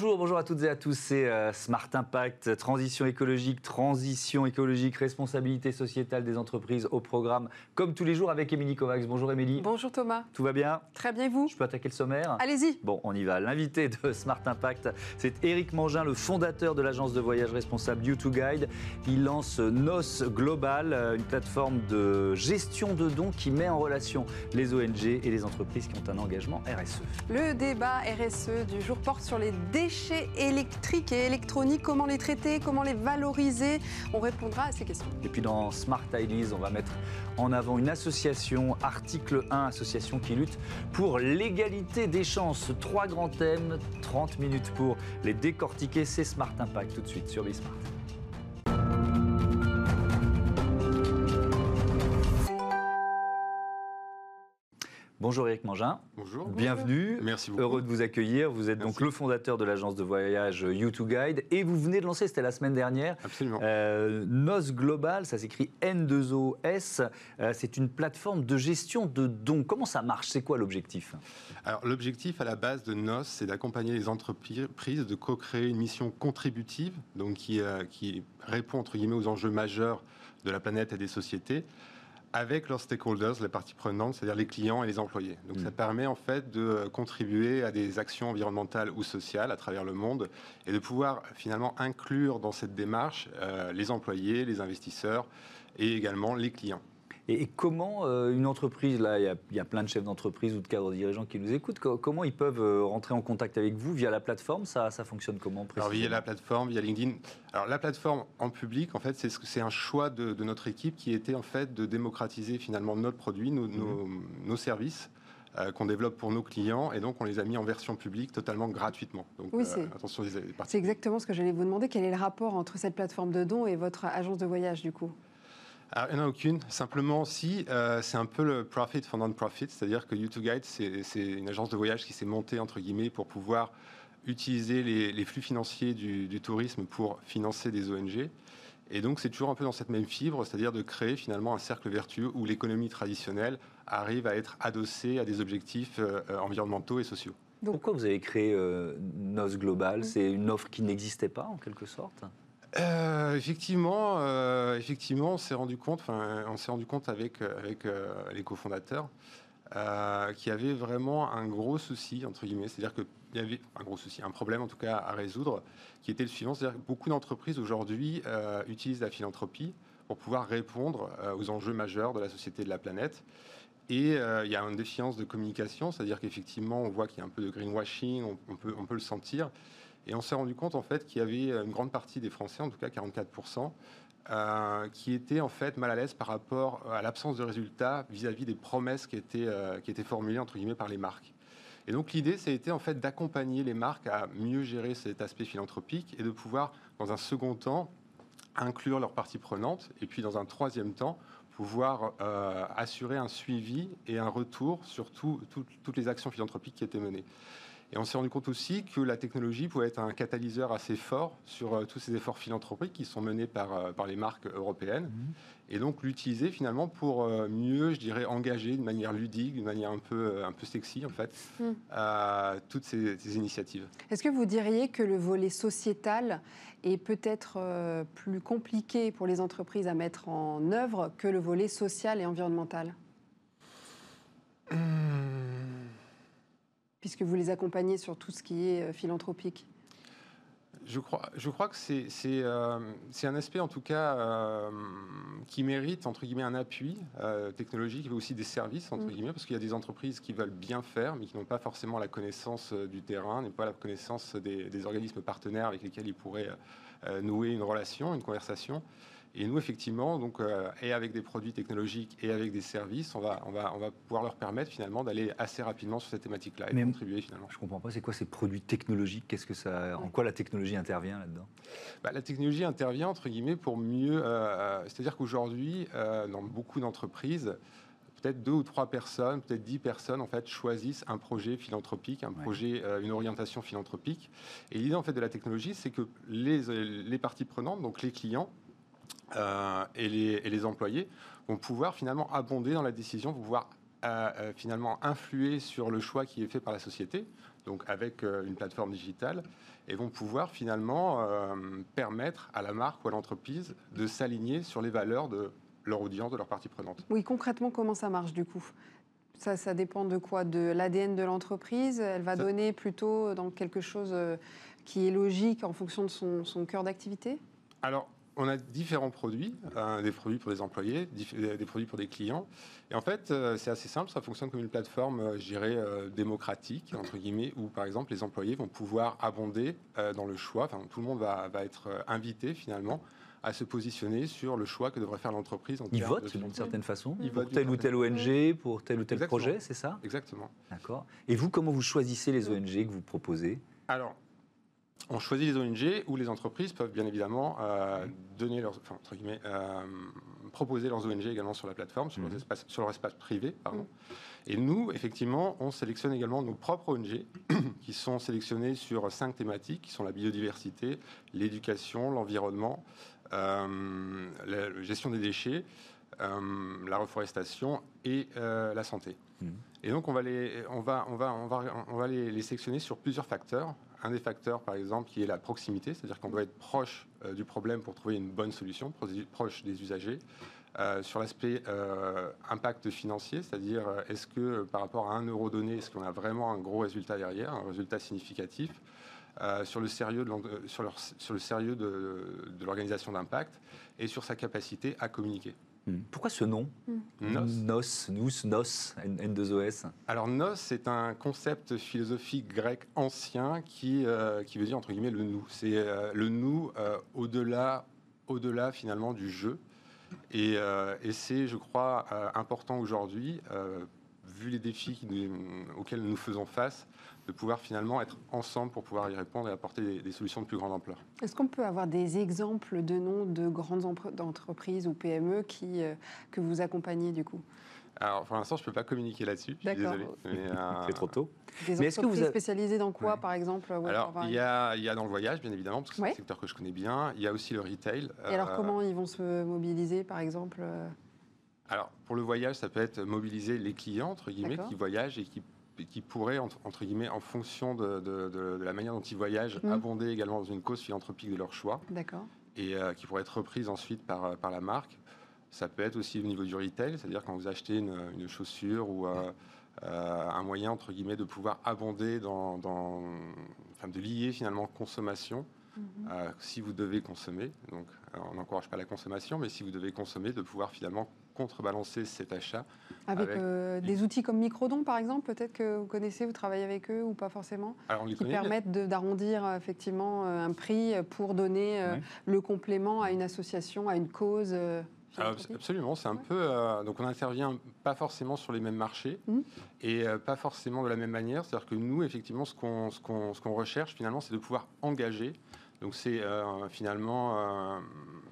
Bonjour, bonjour à toutes et à tous. C'est euh, Smart Impact, transition écologique, transition écologique, responsabilité sociétale des entreprises au programme, comme tous les jours avec Émilie Kovacs. Bonjour Émilie. Bonjour Thomas. Tout va bien? Très bien, vous? Je peux attaquer le sommaire? Allez-y. Bon, on y va. L'invité de Smart Impact, c'est Éric Mangin, le fondateur de l'agence de voyage responsable You2Guide. Il lance NOS Global, euh, une plateforme de gestion de dons qui met en relation les ONG et les entreprises qui ont un engagement RSE. Le débat RSE du jour porte sur les déchets électriques et électroniques. Comment les traiter Comment les valoriser On répondra à ces questions. Et puis dans Smart Ideas, on va mettre en avant une association, Article 1, association qui lutte pour l'égalité des chances. Trois grands thèmes, 30 minutes pour les décortiquer. C'est Smart Impact tout de suite sur Bismart. Bonjour Eric Mangin. Bonjour. Bienvenue. Merci beaucoup. Heureux de vous accueillir. Vous êtes donc le fondateur de l'agence de voyage You2Guide et vous venez de lancer, c'était la semaine dernière, Absolument. euh, NOS Global, ça s'écrit N2OS. Euh, c'est une plateforme de gestion de dons. Comment ça marche? C'est quoi l'objectif? Alors, l'objectif à la base de NOS, c'est d'accompagner les entreprises de co-créer une mission contributive, donc qui, euh, qui répond entre guillemets aux enjeux majeurs de la planète et des sociétés, avec leurs stakeholders, les parties prenantes, c'est-à-dire les clients et les employés. Donc, Mm. ça permet en fait de euh, contribuer à des actions environnementales ou sociales à travers le monde et de pouvoir finalement inclure dans cette démarche euh, les employés, les investisseurs et également les clients. Et, et comment euh, une entreprise, là, il y a- il y, a plein de chefs d'entreprise ou de cadres dirigeants qui nous écoutent, co- comment ils peuvent euh, rentrer en contact avec vous via la plateforme? Ça, ça fonctionne comment Alors précisément? via la plateforme, via LinkedIn. Alors la plateforme en public, en fait, c'est un choix de, de notre équipe qui était en fait de démocratiser finalement notre produit, nos, nos- nos services euh, qu'on développe pour nos clients, et donc on les a mis en version publique totalement gratuitement. Donc Oui, c'est- attention. C'est exactement ce que j'allais vous demander. Quel est le rapport entre cette plateforme de dons et votre agence de voyage, du coup? Alors, il n'y en a aucune. Simplement, si, euh, c'est un peu le profit for non-profit, c'est-à-dire que U2Guide, c'est c'est une agence de voyage qui s'est montée, entre guillemets, pour pouvoir utiliser les, les flux financiers du, du tourisme pour financer des ONG. Et donc, c'est toujours un peu dans cette même fibre, c'est-à-dire de créer finalement un cercle vertueux où l'économie traditionnelle arrive à être adossée à des objectifs euh, euh, environnementaux et sociaux. Donc- Pourquoi vous avez créé euh, NOS Global? Mm. C'est une offre qui n'existait pas en quelque sorte? Euh, effectivement, euh, effectivement, on s'est rendu compte, on s'est rendu compte avec euh, avec euh, les cofondateurs qu'il y avait vraiment un gros souci entre guillemets, c'est-à-dire qu'il y avait un gros souci, un problème en tout cas à résoudre, qui était le suivant, c'est-à-dire que beaucoup d'entreprises aujourd'hui utilisent la philanthropie pour pouvoir répondre aux enjeux majeurs de la société et de la planète. Et il y a une défiance de communication, c'est-à-dire qu'effectivement, on voit qu'il y a un peu de greenwashing, on peut, on peut le sentir. Et on s'est rendu compte en fait qu'il y avait une grande partie des Français, en tout cas 44%, euh, qui étaient en fait mal à l'aise par rapport à l'absence de résultats vis-à-vis des promesses qui étaient, euh, qui étaient formulées entre guillemets par les marques. Et donc l'idée, ça a été en fait d'accompagner les marques à mieux gérer cet aspect philanthropique et de pouvoir, dans un second temps, inclure leurs parties prenantes et puis dans un troisième temps, pouvoir euh, assurer un suivi et un retour sur tout- tout- toutes les actions philanthropiques qui étaient menées. Et on s'est rendu compte aussi que la technologie pouvait être un catalyseur assez fort sur euh, tous ces efforts philanthropiques qui sont menés par, euh, par les marques européennes. Et donc l'utiliser finalement pour euh, mieux, je dirais, engager de manière ludique, d'une manière un peu, euh, un peu sexy en fait, Mm. euh, toutes ces, ces initiatives. Est-ce que vous diriez que le volet sociétal est peut-être euh, plus compliqué pour les entreprises à mettre en œuvre que le volet social et environnemental? Puisque vous les accompagnez sur tout ce qui est euh, philanthropique. Je crois, je crois que c'est euh, un aspect en tout cas euh, qui mérite entre guillemets un appui euh, technologique et aussi des services entre Mm. guillemets parce qu'il y a des entreprises qui veulent bien faire mais qui n'ont pas forcément la connaissance du terrain, n'ont pas la connaissance des, des organismes partenaires avec lesquels ils pourraient nouer une relation, une conversation. Et nous effectivement donc euh, et avec des produits technologiques et avec des services, on va on va on va pouvoir leur permettre finalement d'aller assez rapidement sur cette thématique-là et Mais- contribuer finalement. Je comprends pas, c'est quoi ces produits technologiques? Qu'est-ce que ça, en quoi la technologie intervient là-dedans? Bah, la technologie intervient entre guillemets pour mieux. euh, euh, C'est-à-dire qu'aujourd'hui, euh, dans beaucoup d'entreprises, peut-être deux ou trois personnes, peut-être dix personnes en fait choisissent un projet philanthropique, un Ouais. projet, euh, une orientation philanthropique. Et l'idée en fait de la technologie, c'est que les, les parties prenantes, donc les clients euh, et, les, et les employés, vont pouvoir finalement abonder dans la décision, vont pouvoir euh, euh, finalement influer sur le choix qui est fait par la société. donc avec une plateforme digitale, et vont pouvoir finalement permettre à la marque ou à l'entreprise de s'aligner sur les valeurs de leur audience, de leur partie prenante. Oui, concrètement, comment ça marche du coup? Ça, ça dépend de quoi? De l'ADN de l'entreprise? Elle va donner plutôt dans quelque chose qui est logique en fonction de son, son cœur d'activité? Alors, on a différents produits, euh, des produits pour des employés, des produits pour des clients. Et en fait, euh, c'est assez simple, ça fonctionne comme une plateforme, euh, je dirais, démocratique, entre guillemets, où par exemple les employés vont pouvoir abonder dans le choix, enfin tout le monde va, être invité finalement à se positionner sur le choix que devrait faire l'entreprise. Ils votent d'une certaine façon Ils pour telle ou telle ONG, pour tel ou tel projet, c'est ça? Exactement. D'accord. Et vous, comment vous choisissez les ONG que vous proposez? Alors, on choisit les ONG où les entreprises peuvent bien évidemment euh, donner leurs, entre guillemets, euh, proposer leurs ONG également sur la plateforme, sur, leur, mhm. espace, sur leur espace privé. Pardon. Et nous, effectivement, on sélectionne également nos propres ONG qui sont sélectionnées sur cinq thématiques, qui sont la biodiversité, l'éducation, l'environnement, euh, la gestion des déchets, la reforestation et la santé. Mhm. Et donc, on va, les, on va, on va, on va, on va les, les sélectionner sur plusieurs facteurs un des facteurs, par exemple, qui est la proximité, c'est-à-dire qu'on doit être proche euh, du problème pour trouver une bonne solution, proche des usagers. Euh, sur l'aspect euh, impact financier, c'est-à-dire est-ce que par rapport à un euro donné, est-ce qu'on a vraiment un gros résultat derrière, un résultat significatif? Sur le sérieux de, l'organisation d'impact et sur sa capacité à communiquer. Hmm. Pourquoi ce nom Nos. Nos, nous, nos, N2OS Alors, nos, c'est un concept philosophique grec ancien qui, euh, qui veut dire, entre guillemets, le nous. C'est euh, le nous euh, au-delà, au-delà, finalement, du jeu. Et, et c'est, je crois, important aujourd'hui, vu les défis auxquels nous faisons face, de pouvoir finalement être ensemble pour pouvoir y répondre et apporter des, solutions de plus grande ampleur. Est-ce qu'on peut avoir des exemples de noms de grandes entreprises ou PME qui, euh, que vous accompagnez du coup? Alors, pour l'instant, je ne peux pas communiquer là-dessus. Suis désolé. Euh, C'est trop tôt. Des mais entreprises que vous avez... spécialisées dans quoi, par exemple Alors, il y, a, il y, a, dans le voyage, bien évidemment, parce que c'est un secteur que je connais bien. Il y a aussi le retail. Et alors, euh, comment ils vont se mobiliser, par exemple Alors, pour le voyage, ça peut être mobiliser les clients, entre guillemets, qui voyagent et qui qui pourrait, entre, guillemets, en fonction de, la manière dont ils voyagent, mmh. abonder également dans une cause philanthropique de leur choix. D'accord. Et euh, qui pourrait être reprise ensuite par, euh, par la marque. Ça peut être aussi au niveau du retail, c'est-à-dire quand vous achetez une, chaussure ou euh, un moyen, entre guillemets, de pouvoir abonder dans, enfin, de lier finalement consommation. Mmh. si vous devez consommer, donc on n'encourage pas la consommation, mais si vous devez consommer, de pouvoir finalement contrebalancer cet achat. Avec, euh, des outils comme Microdon, par exemple, peut-être que vous connaissez, vous travaillez avec eux ou pas forcément Alors, Qui permettent d'arrondir euh, effectivement euh, un prix pour donner le complément à une association, à une cause absolument, c'est un peu. donc on intervient pas forcément sur les mêmes marchés mmh. et pas forcément de la même manière. C'est-à-dire que nous, effectivement, ce qu'on ce qu'on recherche finalement, c'est de pouvoir engager. Donc c'est finalement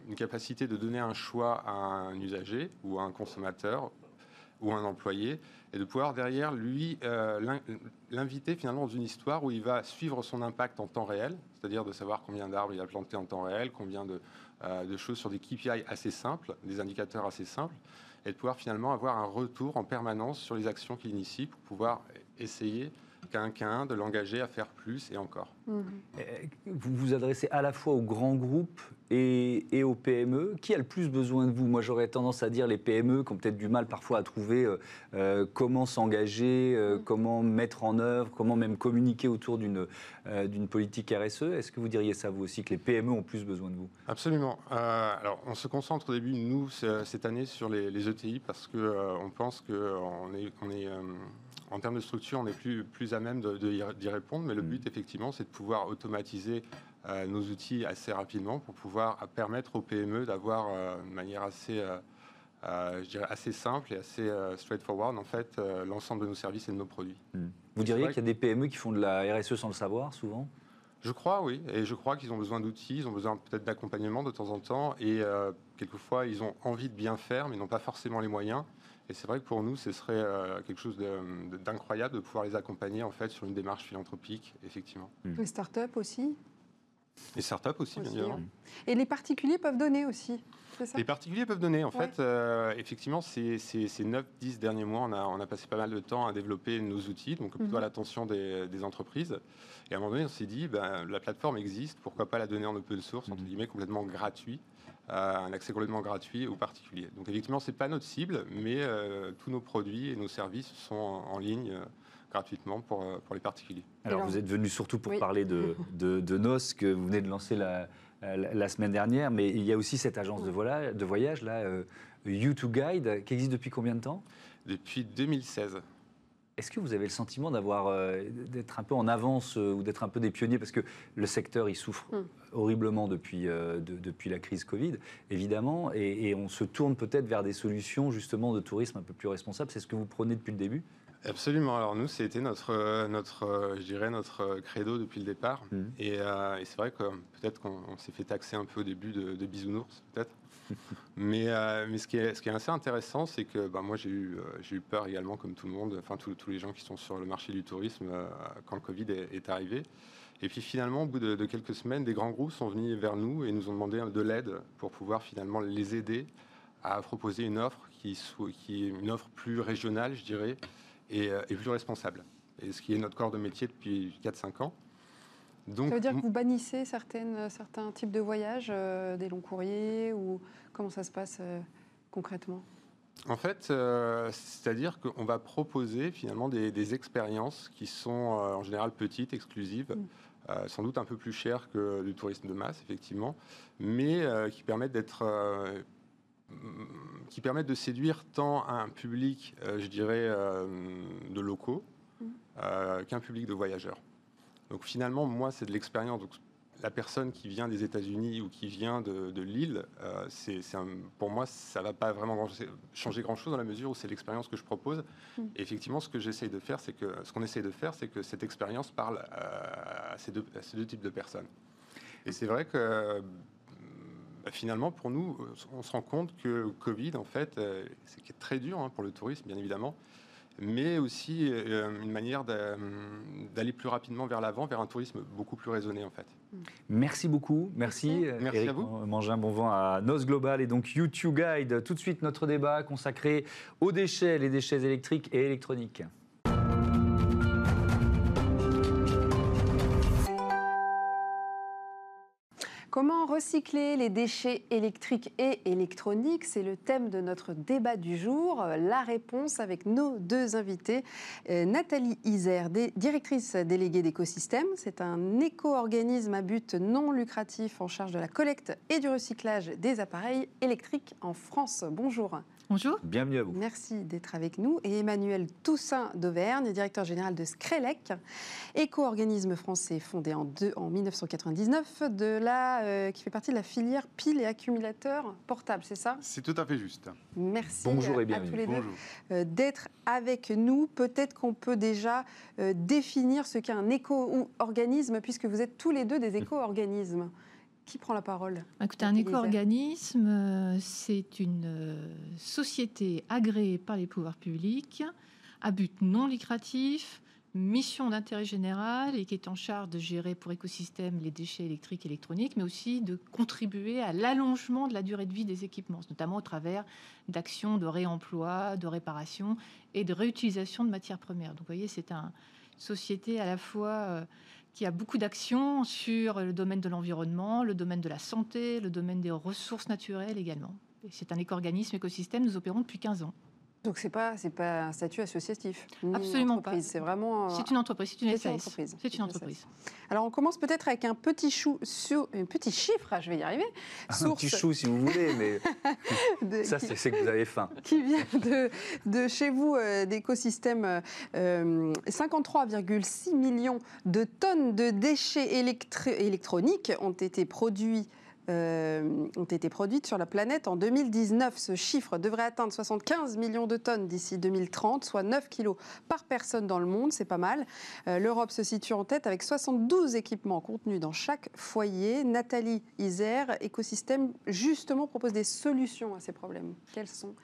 une capacité de donner un choix à un usager ou à un consommateur ou un employé et de pouvoir derrière lui euh, l'inviter finalement dans une histoire où il va suivre son impact en temps réel, c'est-à-dire de savoir combien d'arbres il a planté en temps réel, combien de, euh, de, choses sur des KPI assez simples, des indicateurs assez simples, et de pouvoir finalement avoir un retour en permanence sur les actions qu'il initie pour pouvoir essayer qu'un qu'un de l'engager à faire plus et encore. Mmh. Vous vous adressez à la fois aux grands groupes et, aux PME Qui a le plus besoin de vous? Moi, j'aurais tendance à dire les PME qui ont peut-être du mal parfois à trouver euh, euh, comment s'engager, euh, mm. comment mettre en œuvre, comment même communiquer autour d'une d'une politique RSE. Est-ce que vous diriez ça, vous aussi, que les PME ont plus besoin de vous? Absolument. alors, on se concentre au début, nous, cette année, sur les, ETI parce qu'on on pense qu'on est, on est en termes de structure, on est plus, plus à même d'y répondre, mais le mm. but, effectivement, c'est de pouvoir automatiser euh, nos outils assez rapidement pour pouvoir permettre aux PME d'avoir euh, de manière assez, euh, je dirais assez simple et assez straightforward en fait l'ensemble de nos services et de nos produits. Hmm. Vous diriez qu'il y a des PME qui font de la RSE sans le savoir souvent? Je crois, oui. Et je crois qu'ils ont besoin d'outils, ils ont besoin peut-être d'accompagnement de temps en temps. Et quelquefois, ils ont envie de bien faire, mais n'ont pas forcément les moyens. Et c'est vrai que pour nous, ce serait quelque chose d'incroyable de, pouvoir les accompagner en fait sur une démarche philanthropique, effectivement. Les startups aussi? Les startups aussi, bien sûr. Et les particuliers peuvent donner aussi c'est ça? Les particuliers peuvent donner. En Ouais. fait, euh, effectivement, ces, ces, ces 9-10 derniers mois, on a, on a passé pas mal de temps à développer nos outils, donc plutôt Mhm. à l'attention des, des entreprises. Et à un moment donné, on s'est dit, ben, la plateforme existe, pourquoi pas la donner en open source, entre Mhm. guillemets, complètement gratuit, euh, un accès complètement gratuit aux particuliers. Donc effectivement, c'est pas notre cible, mais euh, tous nos produits et nos services sont en, en ligne euh, gratuitement pour, euh, pour les particuliers. Alors, Alors- vous êtes venu surtout pour Oui. parler de, de, de NOS que vous venez de lancer la, la, la semaine dernière, mais il y a aussi cette agence de, voilà, de voyage, là, euh, You2Guide, qui existe depuis combien de temps? Depuis 2016. Est-ce que vous avez le sentiment d'avoir euh, d'être un peu en avance euh, ou d'être un peu des pionniers? Parce que le secteur il souffre Mm. horriblement depuis euh, de- depuis la crise Covid évidemment et, et on se tourne peut-être vers des solutions justement de tourisme un peu plus responsables. C'est ce que vous prenez depuis le début? Absolument. Alors nous, c'était notre, euh, notre, euh, je dirais notre euh, credo depuis le départ. Mhm. Et, euh, et c'est vrai que peut-être qu'on on s'est fait taxer un peu au début de, de bisounours, peut-être. mais euh, mais ce, qui est, ce qui est assez intéressant, c'est que bah, moi, j'ai eu, j'ai eu peur également, comme tout le monde, enfin tous tous les gens qui sont sur le marché du tourisme euh, quand le Covid est, est arrivé. Et puis finalement, au bout de, de quelques semaines, des grands groupes sont venus vers nous et nous ont demandé de l'aide pour pouvoir finalement les aider à proposer une offre qui, soit, qui est une offre plus régionale, je dirais, et, euh, et plus responsable. Et ce qui est notre corps de métier depuis 4-5 ans. Donc, Ça veut dire que vous bannissez certaines, certains types de voyages, euh, des longs courriers, ou comment ça se passe euh, concrètement? En fait, euh, c'est-à-dire qu'on va proposer finalement des, des expériences qui sont euh, en général petites, exclusives, Mm. euh, sans doute un peu plus chères que du tourisme de masse, effectivement, mais euh, qui permettent d'être, euh, qui permettent de séduire tant un public, euh, je dirais, euh, de locaux, Mm. euh, qu'un public de voyageurs. Donc finalement, moi, c'est de l'expérience. Donc, la personne qui vient des États-Unis ou qui vient de, de Lille, euh, c'est, pour moi, ça va pas vraiment changer grand-chose dans la mesure où c'est l'expérience que je propose. Mm. Et effectivement, ce que j'essaye de faire, c'est que ce qu'on essaye de faire, c'est que cette expérience parle à, ces deux, à ces deux types de personnes. Et c'est vrai que finalement, pour nous, on se rend compte que Covid, en fait, euh, c'est qui est très dur hein, pour le tourisme, bien évidemment, mais aussi euh, une manière d'a- d'aller plus rapidement vers l'avant, vers un tourisme beaucoup plus raisonné, en fait. Merci beaucoup, merci. Merci. euh, Merci Eric à vous. Mangin, bon vent à Nos Global et donc YouTube Guide. Tout de suite notre débat consacré aux déchets, les déchets électriques et électroniques. Comment recycler les déchets électriques et électroniques? C'est le thème de notre débat du jour. La réponse avec nos deux invités. Euh, Nathalie Isère, directrice déléguée d'écosystème. C'est un éco-organisme à but non lucratif en charge de la collecte et du recyclage des appareils électriques en France. Bonjour. Bonjour. Bienvenue à vous. Merci d'être avec nous. Et Emmanuel Toussaint d'Auvergne, directeur général de Screlec, éco-organisme français fondé en, deux- en 1999, de la, euh, qui fait partie de la filière piles et accumulateurs portables, c'est ça? C'est tout à fait juste. Merci Bonjour et à bienvenue. tous les deux Bonjour. euh, d'être avec nous. Peut-être qu'on peut déjà euh, définir ce qu'est un éco-organisme, puisque vous êtes tous les deux des éco-organismes. Qui prend la parole? Écoutez, un éco-organisme, euh, c'est une euh, société agréée par les pouvoirs publics, à but non lucratif, mission d'intérêt général et qui est en charge de gérer pour écosystème les déchets électriques et électroniques, mais aussi de contribuer à l'allongement de la durée de vie des équipements, notamment au travers d'actions de réemploi, de réparation et de réutilisation de matières premières. Donc vous voyez, c'est une société à la fois euh, qui a beaucoup d'actions sur le domaine de l'environnement, le domaine de la santé, le domaine des ressources naturelles également. C'est un éco-organisme écosystème, nous opérons depuis 15 ans. Donc c'est pas c'est pas un statut associatif. Absolument pas. C'est vraiment. euh, C'est une entreprise, c'est une entreprise. C'est une Une entreprise. Alors on commence peut-être avec un petit chou sur un petit chiffre. ah, je vais y arriver. Un petit chou si vous voulez, mais de- ça c'est c'est que vous avez faim. qui vient de, de chez vous, euh, d'écosystème, euh, 53,6 millions de tonnes de déchets électri- électroniques ont été produits. Euh, ont été produites sur la planète en 2019. Ce chiffre devrait atteindre 75 millions de tonnes d'ici 2030, soit 9 kilos par personne dans le monde, c'est pas mal. Euh, L'Europe se situe en tête avec 72 équipements contenus dans chaque foyer. Nathalie Isère, écosystème, justement propose des solutions à ces problèmes. Quelles sont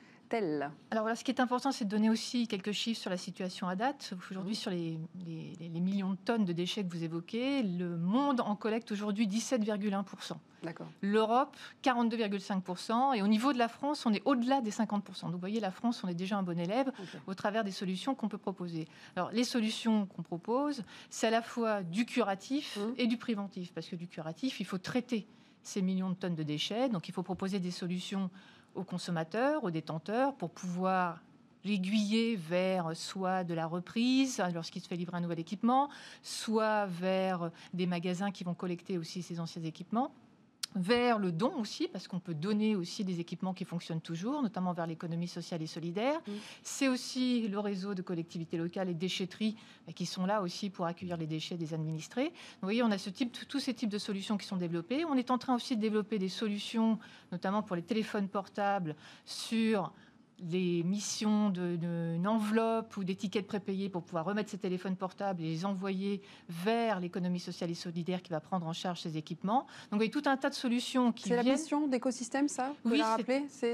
Alors voilà, ce qui est important, c'est de donner aussi quelques chiffres sur la situation à date. Aujourd'hui, sur les, les- les millions de tonnes de déchets que vous évoquez, le monde en collecte aujourd'hui 17,1%. D'accord. L'Europe, 42,5%. Et au niveau de la France, on est au-delà des 50%. Donc vous voyez, la France, on est déjà un bon élève au travers des solutions qu'on peut proposer. Alors les solutions qu'on propose, c'est à la fois du curatif Mhm. et du préventif. Parce que du curatif, il faut traiter ces millions de tonnes de déchets. Donc il faut proposer des solutions aux consommateurs, aux détenteurs, pour pouvoir l'aiguiller vers soit de la reprise lorsqu'il se fait livrer un nouvel équipement, soit vers des magasins qui vont collecter aussi ces anciens équipements vers le don aussi, parce qu'on peut donner aussi des équipements qui fonctionnent toujours, notamment vers l'économie sociale et solidaire. Mm. C'est aussi le réseau de collectivités locales et déchetteries qui sont là aussi pour accueillir les déchets des administrés. Donc, vous voyez, on a ce type, tous ces types de solutions qui sont développées. On est en train aussi de développer des solutions, notamment pour les téléphones portables, sur les missions d'une enveloppe ou d'étiquettes prépayées pour pouvoir remettre ces téléphones portables et les envoyer vers l'économie sociale et solidaire qui va prendre en charge ces équipements. Donc, il y a tout un tas de solutions qui C'est la mission d'écosystème, ça Vous Oui,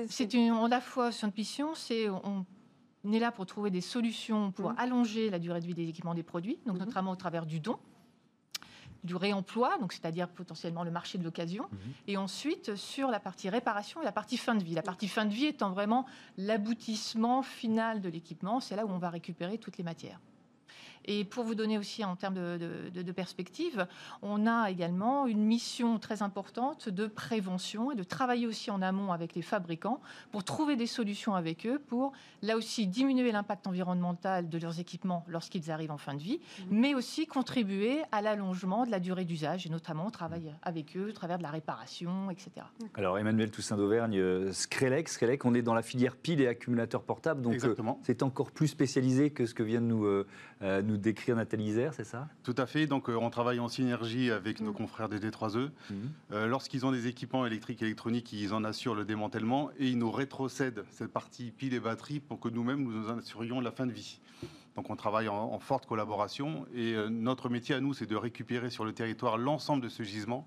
c'est- une, à la fois sur notre mission, c'est on, on est là pour trouver des solutions pour Mhm. allonger la durée de vie des équipements des produits, donc Mhm. notamment au travers du don, du réemploi, donc c'est-à-dire potentiellement le marché de l'occasion, Mhm. et ensuite sur la partie réparation et la partie fin de vie. La partie fin de vie étant vraiment l'aboutissement final de l'équipement, c'est là où on va récupérer toutes les matières. Et pour vous donner aussi en termes de, de- de- de perspective, on a également une mission très importante de prévention et de travailler aussi en amont avec les fabricants pour trouver des solutions avec eux pour, là aussi, diminuer l'impact environnemental de leurs équipements lorsqu'ils arrivent en fin de vie, Mhm. mais aussi contribuer à l'allongement de la durée d'usage, et notamment on travaille avec eux au travers de la réparation, etc. Alors Emmanuel Toussaint d'Auvergne, euh, Screlec, Screlec, on est dans la filière pile et accumulateurs portables, donc euh, c'est encore plus spécialisé que ce que vient de nous, euh, euh, nous décrire Nathalie Isère, c'est ça? Tout à fait. Donc, euh, on travaille en synergie avec nos Mm. confrères des D3E. Mhm. Euh, Lorsqu'ils ont des équipements électriques et électroniques, ils en assurent le démantèlement et ils nous rétrocèdent cette partie pile et batterie pour que nous-mêmes nous en assurions la fin de vie. Donc, on travaille en, en forte collaboration et euh, notre métier à nous, c'est de récupérer sur le territoire l'ensemble de ce gisement.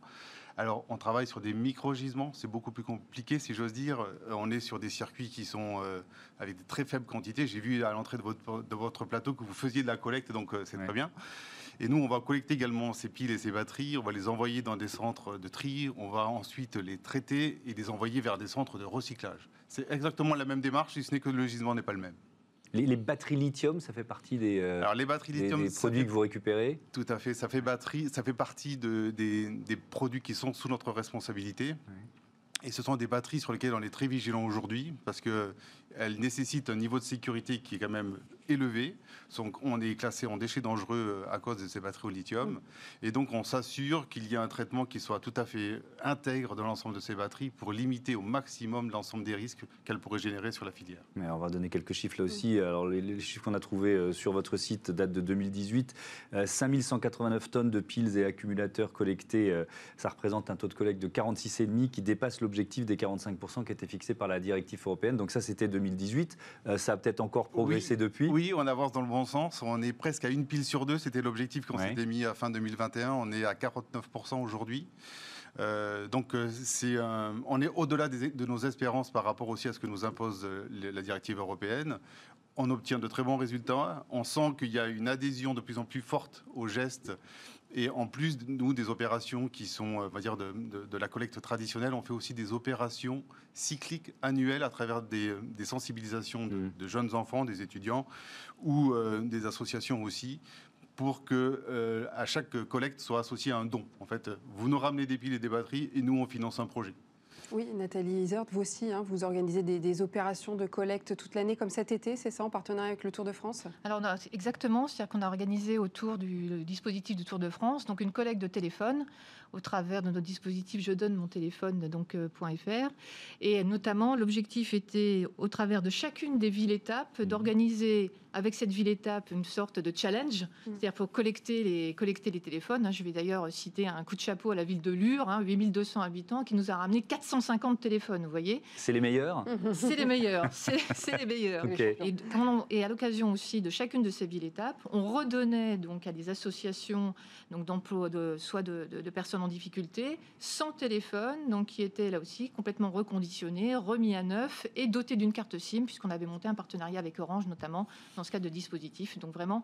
Alors, on travaille sur des micro-gisements, c'est beaucoup plus compliqué, si j'ose dire. Euh, On est sur des circuits qui sont euh, avec de très faibles quantités. J'ai vu à l'entrée de votre, de votre plateau que vous faisiez de la collecte, donc euh, c'est Ouais. très bien. Et nous, on va collecter également ces piles et ces batteries, on va les envoyer dans des centres de tri, on va ensuite les traiter et les envoyer vers des centres de recyclage. C'est exactement la même démarche, si ce n'est que le gisement n'est pas le même. Les, les batteries lithium, ça fait partie des, euh, Alors les batteries des- lithium, des ça produits fait- que vous récupérez tout à fait, ça fait batterie, ça fait partie de- des, des produits qui sont sous notre responsabilité. Et ce sont des batteries sur lesquelles on est très vigilant aujourd'hui parce qu'elles nécessitent un niveau de sécurité qui est quand même élevé. Donc, on est classé en déchets dangereux à cause de ces batteries au lithium. Et donc, on s'assure qu'il y a un traitement qui soit tout à fait intègre dans l'ensemble de ces batteries pour limiter au maximum l'ensemble des risques qu'elles pourraient générer sur la filière. Mais on va donner quelques chiffres là aussi. Alors, les, les chiffres qu'on a trouvés euh, sur votre site datent de 2018. Euh, 5189 tonnes de piles et accumulateurs collectés. euh, ça représente un taux de collecte de 46,5 qui dépasse l'objectif des 45% qui était fixé par la directive européenne. Donc ça, c'était 2018. Euh, ça a peut-être encore progressé depuis. Oui, on avance dans le bon sens. On est presque à une pile sur deux. C'était l'objectif qu'on Ouais. s'était mis à fin 2021. On est à 49% aujourd'hui. Euh, donc, euh, c'est on est au-delà de nos espérances par rapport aussi à ce que nous impose euh, la directive européenne. On obtient de très bons résultats. On sent qu'il y a une adhésion de plus en plus forte aux gestes. Et en plus, nous, des opérations qui sont, euh, on va dire, de, de- de la collecte traditionnelle, on fait aussi des opérations cycliques annuelles à travers des, des sensibilisations de, Mm. de jeunes enfants, des étudiants ou euh, des associations aussi, pour que euh, à chaque collecte soit associé un don. En fait, vous nous ramenez des piles et des batteries et nous on finance un projet. Oui, Nathalie Isert, vous aussi, hein, vous organisez des, opérations de collecte toute l'année, comme cet été, c'est ça, en partenariat avec le Tour de France? Alors exactement, c'est-à-dire qu'on a organisé autour du dispositif du Tour de France donc une collecte de téléphone au travers de notre dispositif je donne mon téléphone donc euh, .fr et notamment l'objectif était au travers de chacune des villes étapes Mhm. d'organiser avec cette ville étape une sorte de challenge, Mhm. c'est-à-dire pour collecter les collecter les téléphones. hein. Je vais d'ailleurs citer un coup de chapeau à la ville de Lure, hein, 8200 habitants, qui nous a ramené 450 téléphones. Vous voyez, C'est les meilleurs? C'est les meilleurs, c'est les meilleurs. Et, quand on- et à l'occasion aussi de chacune de ces villes étapes, on redonnait donc à des associations donc d'emploi de soit de, de- de personnes en difficulté, sans téléphone, donc qui était là aussi complètement reconditionné, remis à neuf et doté d'une carte SIM, puisqu'on avait monté un partenariat avec Orange, notamment dans ce cas de dispositif. Donc vraiment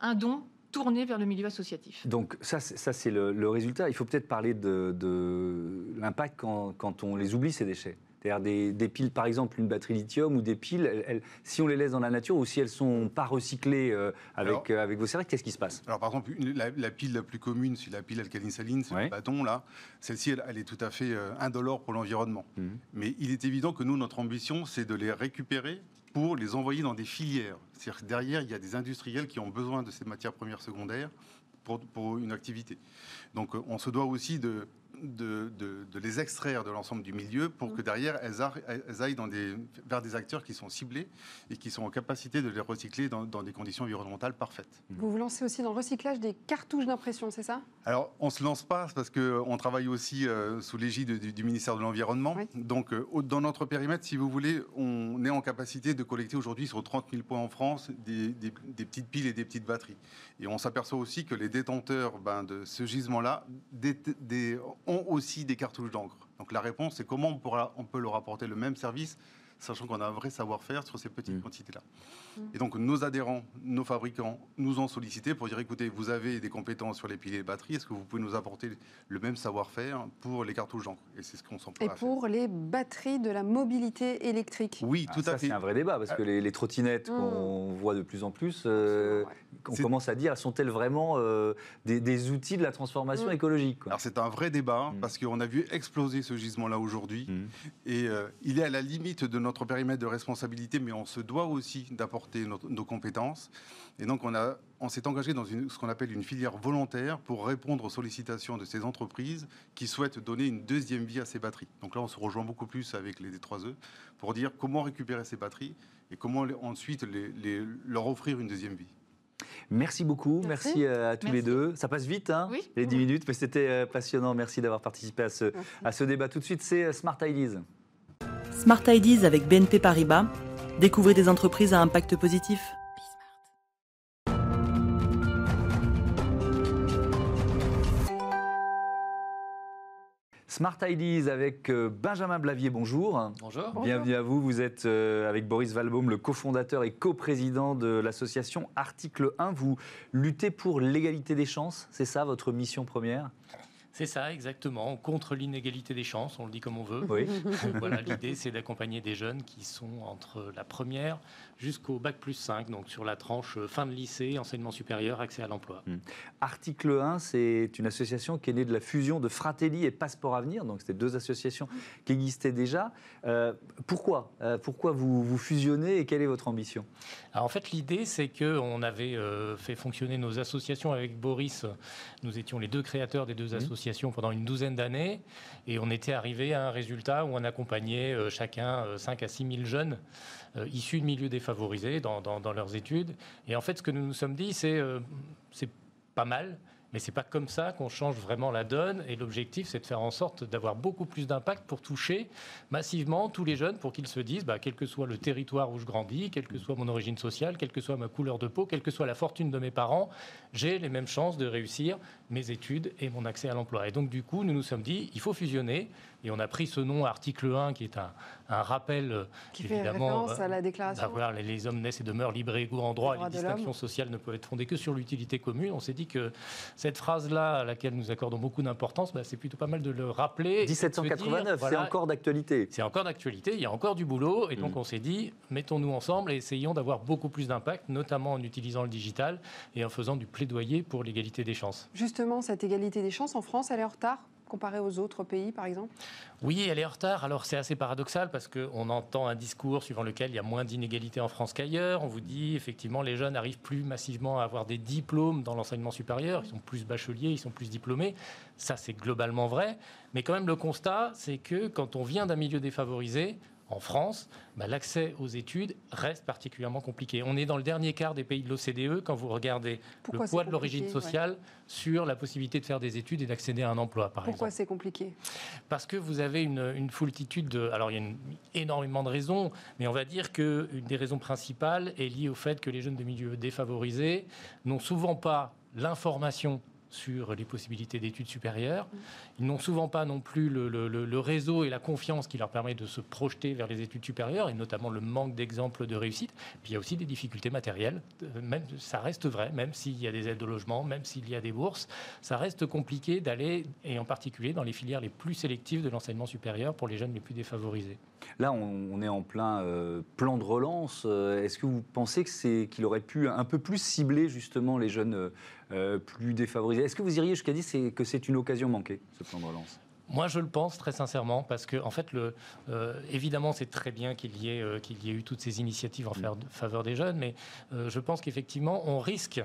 un don tourné vers le milieu associatif. Donc ça, c'est le, résultat. Il faut peut-être parler de, l'impact quand, on les oublie, ces déchets. C'est-à-dire des, piles, par exemple, une batterie lithium ou des piles, si on les laisse dans la nature ou si elles ne sont pas recyclées euh, avec, euh, avec vos serviettes, qu'est-ce qui se passe? Alors, par exemple, la, pile la plus commune, c'est la pile alcaline saline, c'est le bâton, là. Celle-ci, elle, est tout à fait euh, indolore pour l'environnement. Mmh. Mais il est évident que nous, notre ambition, c'est de les récupérer pour les envoyer dans des filières. C'est-à-dire que derrière, il y a des industriels qui ont besoin de ces matières premières secondaires pour, pour une activité. Donc, on se doit aussi de de, les extraire de l'ensemble du milieu pour que mm. derrière, elles, aillent dans des, vers des acteurs qui sont ciblés et qui sont en capacité de les recycler dans, des conditions environnementales parfaites. Mm. Vous vous lancez aussi dans le recyclage des cartouches d'impression, c'est ça? Alors, on ne se lance pas parce qu'on travaille aussi euh, sous l'égide du, ministère de l'Environnement. Donc, euh, dans notre périmètre, si vous voulez, on est en capacité de collecter aujourd'hui sur 30 000 points en France des, des, petites piles et des petites batteries. Et on s'aperçoit aussi que les détenteurs ben, de ce gisement-là ont aussi des cartouches d'encre. Donc la réponse, c'est comment on, pourra, on peut leur apporter le même service sachant qu'on a un vrai savoir-faire sur ces petites mm. quantités-là. Et donc nos adhérents, nos fabricants nous ont sollicité pour dire écoutez, vous avez des compétences sur les piliers et batteries, est-ce que vous pouvez nous apporter le même savoir-faire pour les cartouches d'encre? Et c'est ce qu'on s'emploie Et pour les batteries de la mobilité électrique Oui, tout ah, à fait. C'est un vrai débat parce que euh, les, trottinettes mm. qu'on voit de plus en plus, euh, on commence à dire sont-elles vraiment euh, des, outils de la transformation écologique Alors c'est un vrai débat parce qu'on a vu exploser ce gisement-là aujourd'hui et il est à la limite de notre périmètre de responsabilité, mais on se doit aussi d'apporter nos, compétences. Et donc, on, a, on s'est engagé dans une, ce qu'on appelle une filière volontaire pour répondre aux sollicitations de ces entreprises qui souhaitent donner une deuxième vie à ces batteries. Donc là, on se rejoint beaucoup plus avec les D3E pour dire comment récupérer ces batteries et comment ensuite les, leur offrir une deuxième vie. Merci beaucoup, merci, euh, à tous les deux. Ça passe vite, hein, les 10 minutes, mais c'était euh, passionnant. Merci d'avoir participé à ce, à ce débat. Tout de suite, c'est euh, Smart Ideas. Smart Ideas avec BNP Paribas. Découvrez des entreprises à impact positif. Smart Ideas avec euh, Benjamin Blavier, bonjour. Bonjour. Bienvenue à vous. Vous êtes euh, avec Boris Valbaum, le cofondateur et coprésident de l'association Article 1. Vous luttez pour l'égalité des chances, c'est ça votre mission première? C'est ça, exactement. Contre l'inégalité des chances, on le dit comme on veut. Oui. voilà, l'idée, c'est d'accompagner des jeunes qui sont entre la première jusqu'au bac plus 5, donc sur la tranche euh, fin de lycée, enseignement supérieur, accès à l'emploi. Hmm. Article 1, c'est une association qui est née de la fusion de Fratelli et Passeport Avenir, donc c'était deux associations qui existaient déjà. Euh, pourquoi? Euh, Pourquoi vous, vous fusionnez et quelle est votre ambition? Alors, En fait, l'idée, c'est qu'on avait fait fonctionner nos associations avec Boris. Nous étions les deux créateurs des deux hmm. associations pendant une douzaine d'années et on était arrivé à un résultat où on accompagnait chacun 5 à 6 000 jeunes. Euh, issus de milieux défavorisés dans, leurs études. Et en fait, ce que nous nous sommes dit, c'est euh, c'est pas mal, mais c'est pas comme ça qu'on change vraiment la donne. Et l'objectif, c'est de faire en sorte d'avoir beaucoup plus d'impact pour toucher massivement tous les jeunes, pour qu'ils se disent, bah, quel que soit le territoire où je grandis, quelle que soit mon origine sociale, quelle que soit ma couleur de peau, quelle que soit la fortune de mes parents, j'ai les mêmes chances de réussir mes études et mon accès à l'emploi. Et donc, du coup, nous nous sommes dit, il faut fusionner. Et on a pris ce nom, article 1, qui est un, rappel, euh, qui fait référence à la déclaration. Bah, les, hommes naissent et demeurent libres et égaux en droit. Les distinctions sociales ne peuvent être fondées que sur l'utilité commune. On s'est dit que cette phrase-là, à laquelle nous accordons beaucoup d'importance, bah, c'est plutôt pas mal de le rappeler. 1789, c'est encore d'actualité. C'est encore d'actualité, il y a encore du boulot. Et donc, mm. on s'est dit, mettons-nous ensemble et essayons d'avoir beaucoup plus d'impact, notamment en utilisant le digital et en faisant du plaidoyer pour l'égalité des chances. Justement, cette égalité des chances en France, elle est en retard? Comparé aux autres pays, par exemple? Oui, elle est en retard. Alors c'est assez paradoxal parce qu'on entend un discours suivant lequel il y a moins d'inégalités en France qu'ailleurs. On vous dit effectivement les jeunes arrivent plus massivement à avoir des diplômes dans l'enseignement supérieur. Ils sont plus bacheliers, ils sont plus diplômés. Ça c'est globalement vrai. Mais quand même le constat, c'est que quand on vient d'un milieu défavorisé, en France, bah, l'accès aux études reste particulièrement compliqué. On est dans le dernier quart des pays de l'OCDE quand vous regardez le poids de l'origine sociale sur la possibilité de faire des études et d'accéder à un emploi, par Pourquoi c'est compliqué? Parce que vous avez une, une foultitude de... Alors, il y a énormément de raisons, mais on va dire qu'une des raisons principales est liée au fait que les jeunes de milieux défavorisés n'ont souvent pas l'information sur les possibilités d'études supérieures. Ils n'ont souvent pas non plus le, le- le- le réseau et la confiance qui leur permet de se projeter vers les études supérieures, et notamment le manque d'exemples de réussite. Puis il y a aussi des difficultés matérielles. Euh, Même, ça reste vrai, même s'il y a des aides au logement, même s'il y a des bourses, ça reste compliqué d'aller, et en particulier dans les filières les plus sélectives de l'enseignement supérieur pour les jeunes les plus défavorisés. Là, on, est en plein euh, plan de relance. Euh, Est-ce que vous pensez que c'est qu'il aurait pu un peu plus cibler justement les jeunes euh, plus défavorisés Est-ce que vous iriez jusqu'à dire que c'est une occasion manquée, ce plan de relance? Moi, je le pense très sincèrement, parce que, en fait, euh, évidemment, c'est très bien qu'il y, ait, euh, qu'il y ait eu toutes ces initiatives en fa- faveur des jeunes, mais je pense qu'effectivement, on risque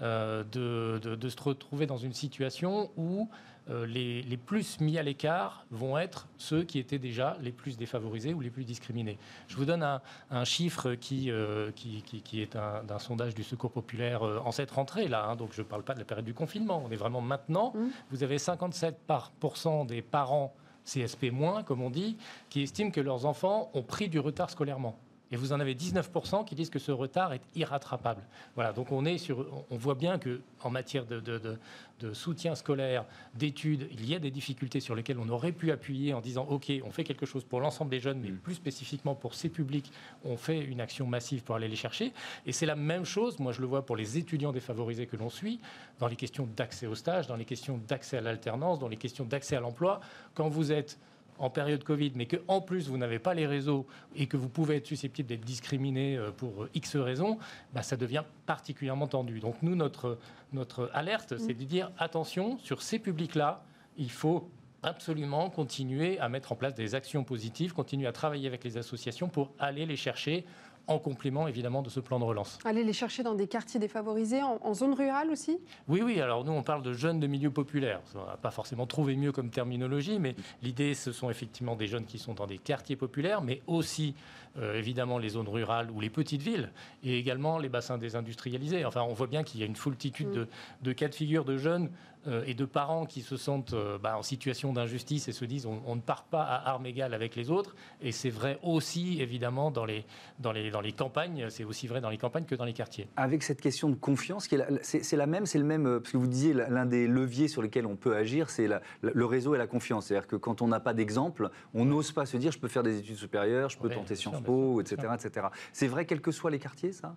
de se retrouver dans une situation où euh, les, les plus mis à l'écart vont être ceux qui étaient déjà les plus défavorisés ou les plus discriminés. Je vous donne un, un chiffre qui, euh, qui, qui- qui est un- d'un sondage du Secours populaire euh, en cette rentrée, là, hein, donc je ne parle pas de la période du confinement, on est vraiment maintenant. Mmh. Vous avez 57 par- pourcent des parents CSP-, comme on dit, qui estiment que leurs enfants ont pris du retard scolairement. Et vous en avez 19% qui disent que ce retard est irrattrapable. Voilà, donc on est sur, on voit bien que en matière de, de- de- de soutien scolaire, d'études, il y a des difficultés sur lesquelles on aurait pu appuyer en disant OK, on fait quelque chose pour l'ensemble des jeunes, mais Mm. plus spécifiquement pour ces publics, on fait une action massive pour aller les chercher. Et c'est la même chose, moi je le vois pour les étudiants défavorisés que l'on suit, dans les questions d'accès au stage, dans les questions d'accès à l'alternance, dans les questions d'accès à l'emploi. Quand vous êtes en période Covid, mais que en plus vous n'avez pas les réseaux et que vous pouvez être susceptible d'être discriminé euh, pour euh, X raisons, bah, ça devient particulièrement tendu. Donc nous, notre, notre alerte, c'est de dire attention, sur ces publics-là, il faut absolument continuer à mettre en place des actions positives, continuer à travailler avec les associations pour aller les chercher en complément évidemment de ce plan de relance. Aller les chercher dans des quartiers défavorisés, en, en zone rurale aussi? Oui, oui, alors nous on parle de jeunes de milieux populaires. On n'a pas forcément trouvé mieux comme terminologie, mais l'idée ce sont effectivement des jeunes qui sont dans des quartiers populaires, mais aussi euh, évidemment les zones rurales ou les petites villes, et également les bassins désindustrialisés. Enfin, on voit bien qu'il y a une foultitude de, de cas de figure de jeunes euh, et de parents qui se sentent euh, bah, en situation d'injustice et se disent on, on ne part pas à armes égales avec les autres. Et c'est vrai aussi évidemment dans les, dans les, dans les campagnes, c'est aussi vrai dans les campagnes que dans les quartiers. Avec cette question de confiance, c'est la même, c'est le même, parce que vous disiez l'un des leviers sur lesquels on peut agir, c'est le réseau et la confiance. C'est-à-dire que quand on n'a pas d'exemple, on n'ose pas se dire je peux faire des études supérieures, je peux Ouais, tenter Sciences etc., etc. C'est vrai quels que soient les quartiers, ça?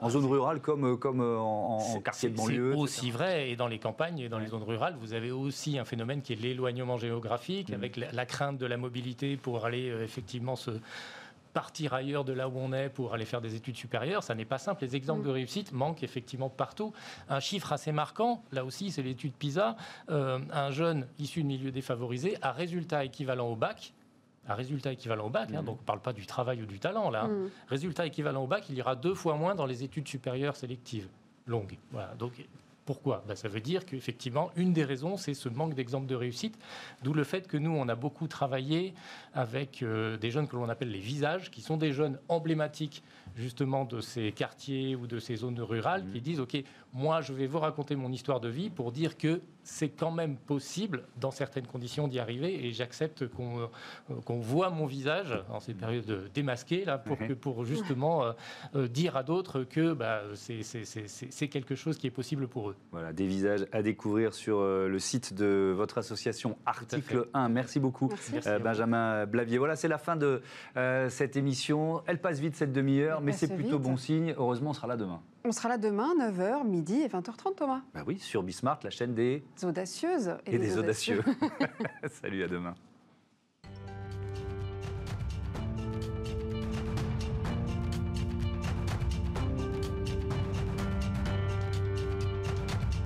En zone rurale comme, euh, comme euh, en, quartier de banlieue C'est etc. aussi vrai, et dans les campagnes et dans les zones rurales, vous avez aussi un phénomène qui est l'éloignement géographique, avec la, la crainte de la mobilité pour aller euh, effectivement se partir ailleurs de là où on est pour aller faire des études supérieures. Ça n'est pas simple. Les exemples de réussite manquent effectivement partout. Un chiffre assez marquant, là aussi, c'est l'étude PISA. Euh, un jeune issu de milieu défavorisé a résultat équivalent au bac. Un résultat équivalent au bac, hein, Mhm. donc on ne parle pas du travail ou du talent là. hein. Mm. Résultat équivalent au bac, il ira deux fois moins dans les études supérieures sélectives longues. Voilà. Donc pourquoi? Ben, Ça veut dire qu'effectivement, une des raisons, c'est ce manque d'exemples de réussite, d'où le fait que nous, on a beaucoup travaillé avec euh, des jeunes que l'on appelle les visages, qui sont des jeunes emblématiques justement de ces quartiers ou de ces zones rurales, qui disent, OK, moi, je vais vous raconter mon histoire de vie pour dire que c'est quand même possible, dans certaines conditions, d'y arriver, et j'accepte qu'on euh, voit mon visage en ces périodes démasquées, là, pour, que, pour justement euh, dire à d'autres que bah, c'est quelque chose qui est possible pour eux. Voilà, des visages à découvrir sur euh, le site de votre association Article 1. Merci beaucoup, Merci. Euh. Benjamin Blavier. Voilà, c'est la fin de euh, cette émission. Elle passe vite cette demi-heure, mais c'est plutôt vite. bon signe. Heureusement, on sera là demain. On sera là demain, 9h, midi et 20h30, Thomas. Bah oui, sur Bismart, la chaîne des Des audacieuses et des audacieux. Salut, à demain.